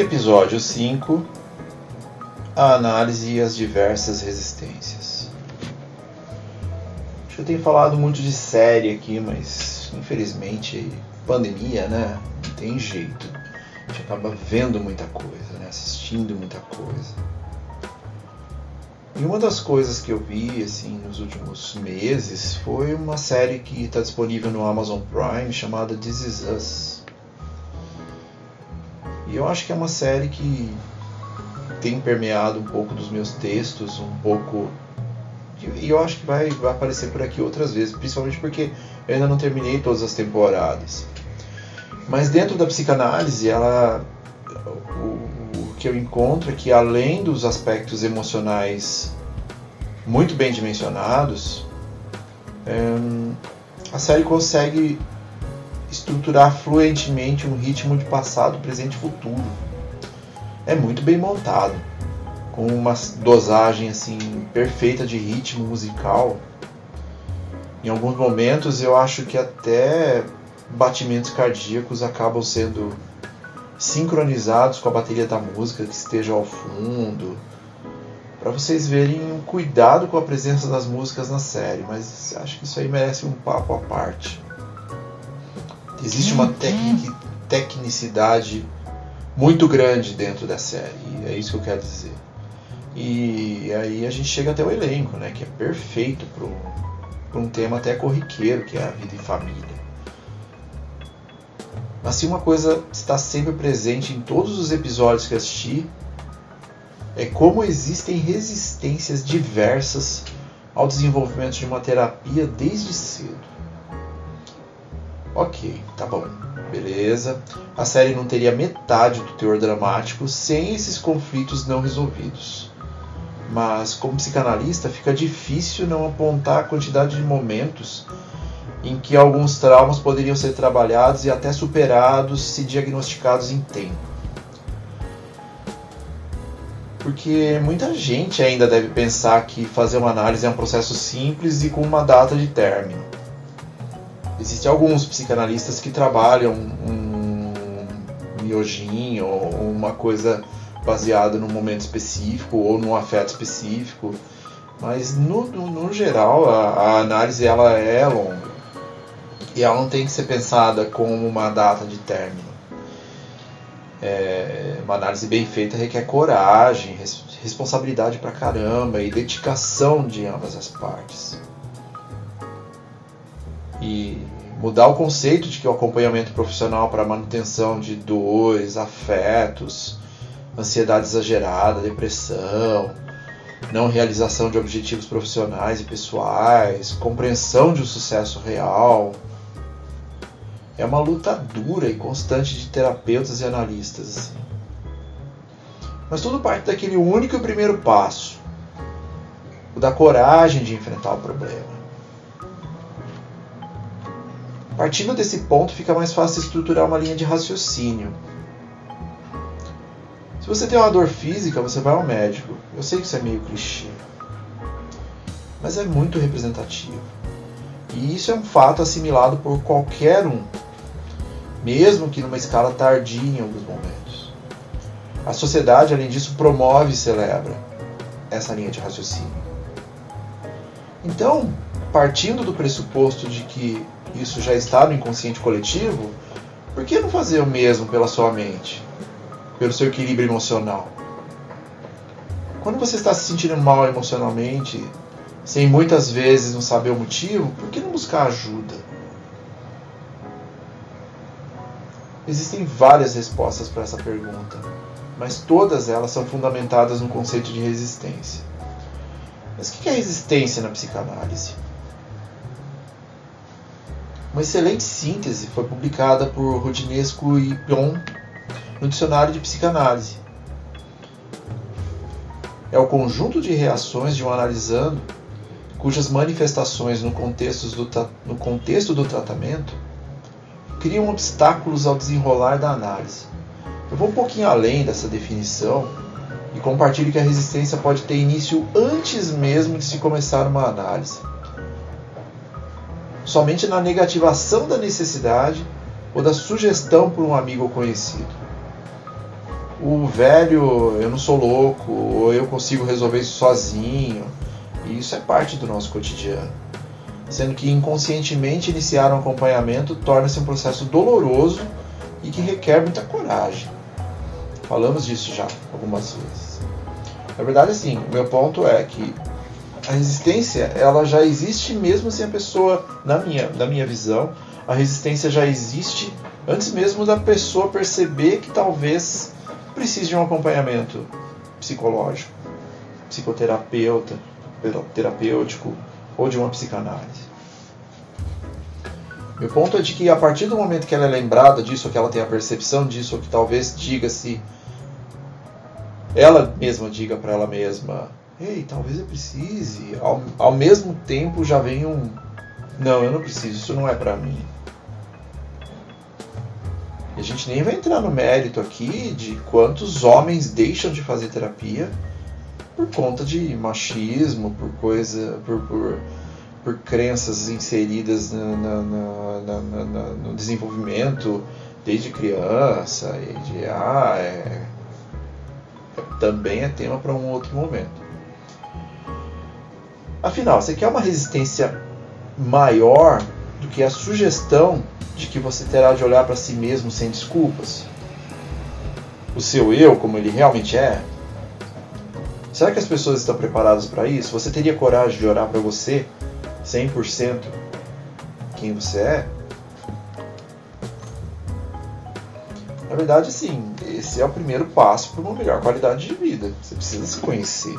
Episódio 5 A análise e as diversas resistências. Acho que eu tenho falado muito de série aqui, mas infelizmente pandemia, né? Não tem jeito. A gente acaba vendo muita coisa, né? assistindo muita coisa. E uma das coisas que eu vi assim nos últimos meses foi uma série que está disponível no Amazon Prime chamada This Is Us e eu acho que é uma série que tem permeado um pouco dos meus textos, um pouco. E eu acho que vai, vai aparecer por aqui outras vezes, principalmente porque eu ainda não terminei todas as temporadas. Mas dentro da psicanálise, ela. O, o que eu encontro é que além dos aspectos emocionais muito bem dimensionados, é, a série consegue estruturar fluentemente um ritmo de passado, presente e futuro. É muito bem montado, com uma dosagem assim perfeita de ritmo musical. Em alguns momentos eu acho que até batimentos cardíacos acabam sendo sincronizados com a bateria da música que esteja ao fundo, para vocês verem o cuidado com a presença das músicas na série, mas acho que isso aí merece um papo à parte. Existe uma tec tecnicidade muito grande dentro da série, é isso que eu quero dizer. E aí a gente chega até o elenco, né, que é perfeito para um tema até corriqueiro, que é a vida em família. Mas se uma coisa está sempre presente em todos os episódios que assisti, é como existem resistências diversas ao desenvolvimento de uma terapia desde cedo. Ok, tá bom, beleza. A série não teria metade do teor dramático sem esses conflitos não resolvidos. Mas, como psicanalista, fica difícil não apontar a quantidade de momentos em que alguns traumas poderiam ser trabalhados e até superados se diagnosticados em tempo. Porque muita gente ainda deve pensar que fazer uma análise é um processo simples e com uma data de término. Existem alguns psicanalistas que trabalham um miojinho ou uma coisa baseada num momento específico ou num afeto específico, mas no, no, no geral a, a, análise ela é longa e ela não tem que ser pensada como uma data de término. É, uma análise bem feita requer coragem, res, responsabilidade pra caramba e dedicação de ambas as partes e mudar o conceito de que o acompanhamento profissional para manutenção de dores, afetos, ansiedade exagerada, depressão, não realização de objetivos profissionais e pessoais, compreensão de um sucesso real. É uma luta dura e constante de terapeutas e analistas. Assim. Mas tudo parte daquele único e primeiro passo, o da coragem de enfrentar o problema. Partindo desse ponto, fica mais fácil estruturar uma linha de raciocínio. Se você tem uma dor física, você vai ao médico. Eu sei que isso é meio clichê, mas é muito representativo. E isso é um fato assimilado por qualquer um, mesmo que numa escala tardia em alguns momentos. A sociedade, além disso, promove e celebra essa linha de raciocínio. Então, partindo do pressuposto de que isso já está no inconsciente coletivo, por que não fazer o mesmo pela sua mente? Pelo seu equilíbrio emocional? Quando você está se sentindo mal emocionalmente, sem muitas vezes não saber o motivo, por que não buscar ajuda? Existem várias respostas para essa pergunta, mas todas elas são fundamentadas no conceito de resistência. Mas o que é resistência na psicanálise? Uma excelente síntese foi publicada por Rodinesco e Pion no Dicionário de Psicanálise. É o conjunto de reações de um analisando cujas manifestações no contexto do, no contexto do tratamento criam obstáculos ao desenrolar da análise. Eu vou um pouquinho além dessa definição e compartilho que a resistência pode ter início antes mesmo de se começar uma análise. Somente na negativação da necessidade ou da sugestão por um amigo conhecido. O velho, eu não sou louco, ou eu consigo resolver isso sozinho, e isso é parte do nosso cotidiano. Sendo que inconscientemente iniciar um acompanhamento torna-se um processo doloroso e que requer muita coragem. Falamos disso já algumas vezes. Na verdade, assim, o meu ponto é que a resistência ela já existe mesmo sem a pessoa, na minha, na minha visão, a resistência já existe antes mesmo da pessoa perceber que talvez precise de um acompanhamento psicológico, psicoterapeuta, terapêutico ou de uma psicanálise. Meu ponto é de que a partir do momento que ela é lembrada disso, ou que ela tem a percepção disso, ou que talvez diga-se, ela mesma diga para ela mesma, ei, talvez eu precise, ao, ao mesmo tempo já vem um, não, eu não preciso, isso não é para mim. E a gente nem vai entrar no mérito aqui de quantos homens deixam de fazer terapia por conta de machismo, por coisa, por, por, por crenças inseridas na, na, na, no desenvolvimento desde criança e de ah é, também é tema para um outro momento. Afinal, você quer uma resistência maior do que a sugestão de que você terá de olhar para si mesmo sem desculpas? O seu eu, como ele realmente é, Será que as pessoas estão preparadas para isso? Você teria coragem de orar para você 100% quem você é? Na verdade, sim, esse é o primeiro passo para uma melhor qualidade de vida. Você precisa se conhecer.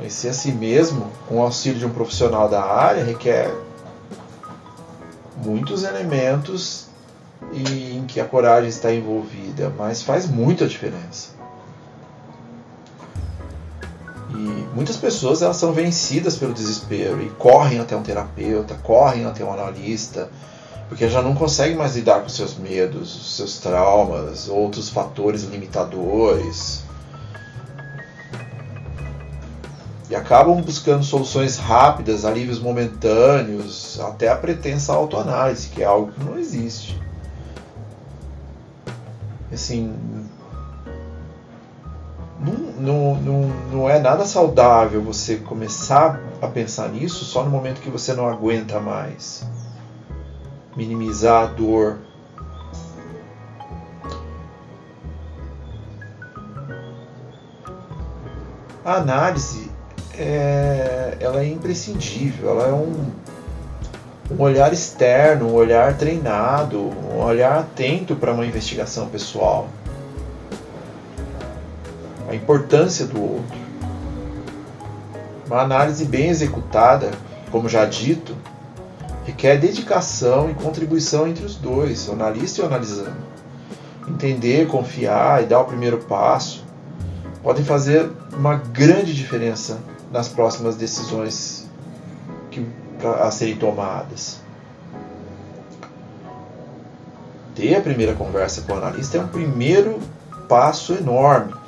Conhecer a si mesmo com o auxílio de um profissional da área requer muitos elementos em que a coragem está envolvida, mas faz muita diferença. E muitas pessoas elas são vencidas pelo desespero e correm até um terapeuta, correm até um analista, porque já não conseguem mais lidar com seus medos, seus traumas, outros fatores limitadores. E acabam buscando soluções rápidas, alívios momentâneos, até a pretensa autoanálise, que é algo que não existe. Assim, não, não, não é nada saudável você começar a pensar nisso só no momento que você não aguenta mais. Minimizar a dor. A análise é, ela é imprescindível, ela é um, um olhar externo, um olhar treinado, um olhar atento para uma investigação pessoal a importância do outro. Uma análise bem executada, como já dito, requer dedicação e contribuição entre os dois, o analista e o analisando. Entender, confiar e dar o primeiro passo podem fazer uma grande diferença nas próximas decisões que, a serem tomadas. Ter a primeira conversa com o analista é um primeiro passo enorme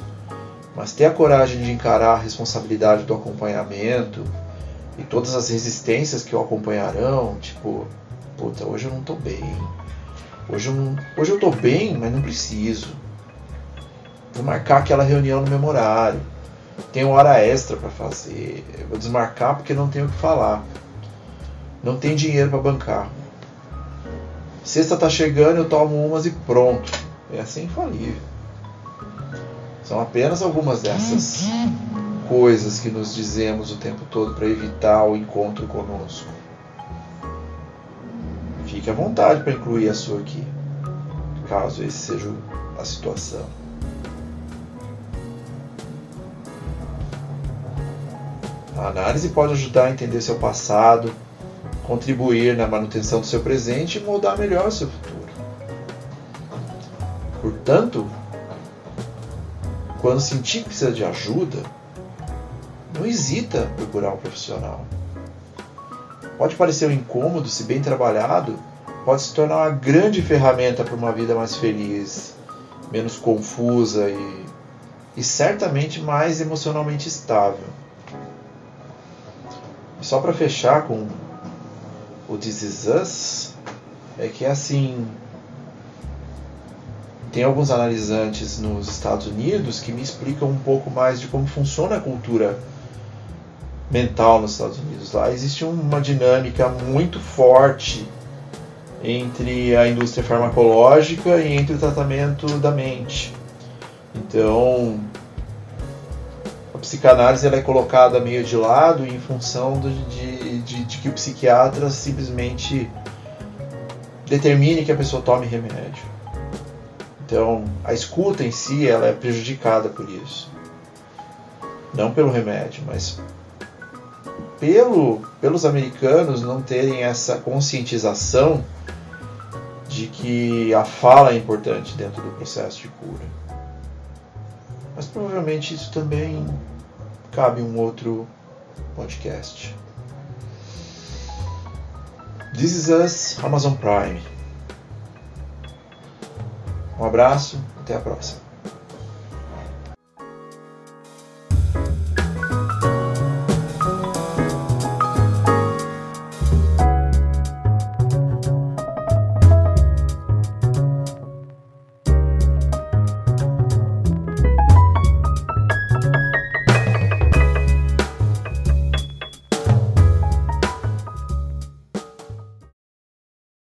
mas ter a coragem de encarar a responsabilidade do acompanhamento e todas as resistências que o acompanharão, tipo, puta, hoje eu não tô bem. Hoje eu, não, hoje eu tô bem, mas não preciso. Vou marcar aquela reunião no meu horário. Tenho hora extra para fazer. Vou desmarcar porque não tenho o que falar. Não tem dinheiro para bancar. Sexta tá chegando, eu tomo umas e pronto. É assim infalível. São apenas algumas dessas coisas que nos dizemos o tempo todo para evitar o encontro conosco. Fique à vontade para incluir a sua aqui, caso esse seja a situação. A análise pode ajudar a entender seu passado, contribuir na manutenção do seu presente e moldar melhor seu futuro. Portanto, quando sentir que precisa de ajuda, não hesita procurar um profissional. Pode parecer um incômodo, se bem trabalhado, pode se tornar uma grande ferramenta para uma vida mais feliz, menos confusa e, e certamente mais emocionalmente estável. E só para fechar com o This Is Us, é que assim, tem alguns analisantes nos Estados Unidos que me explicam um pouco mais de como funciona a cultura mental nos Estados Unidos. Lá existe uma dinâmica muito forte entre a indústria farmacológica e entre o tratamento da mente. Então, psicanálise ela é colocada meio de lado em função de, de, de que o psiquiatra simplesmente determine que a pessoa tome remédio. Então, a escuta em si ela é prejudicada por isso. Não pelo remédio, mas pelo, pelos americanos não terem essa conscientização de que a fala é importante dentro do processo de cura. Mas provavelmente isso também cabe um outro podcast. This is Us, Amazon Prime. Um abraço, até a próxima.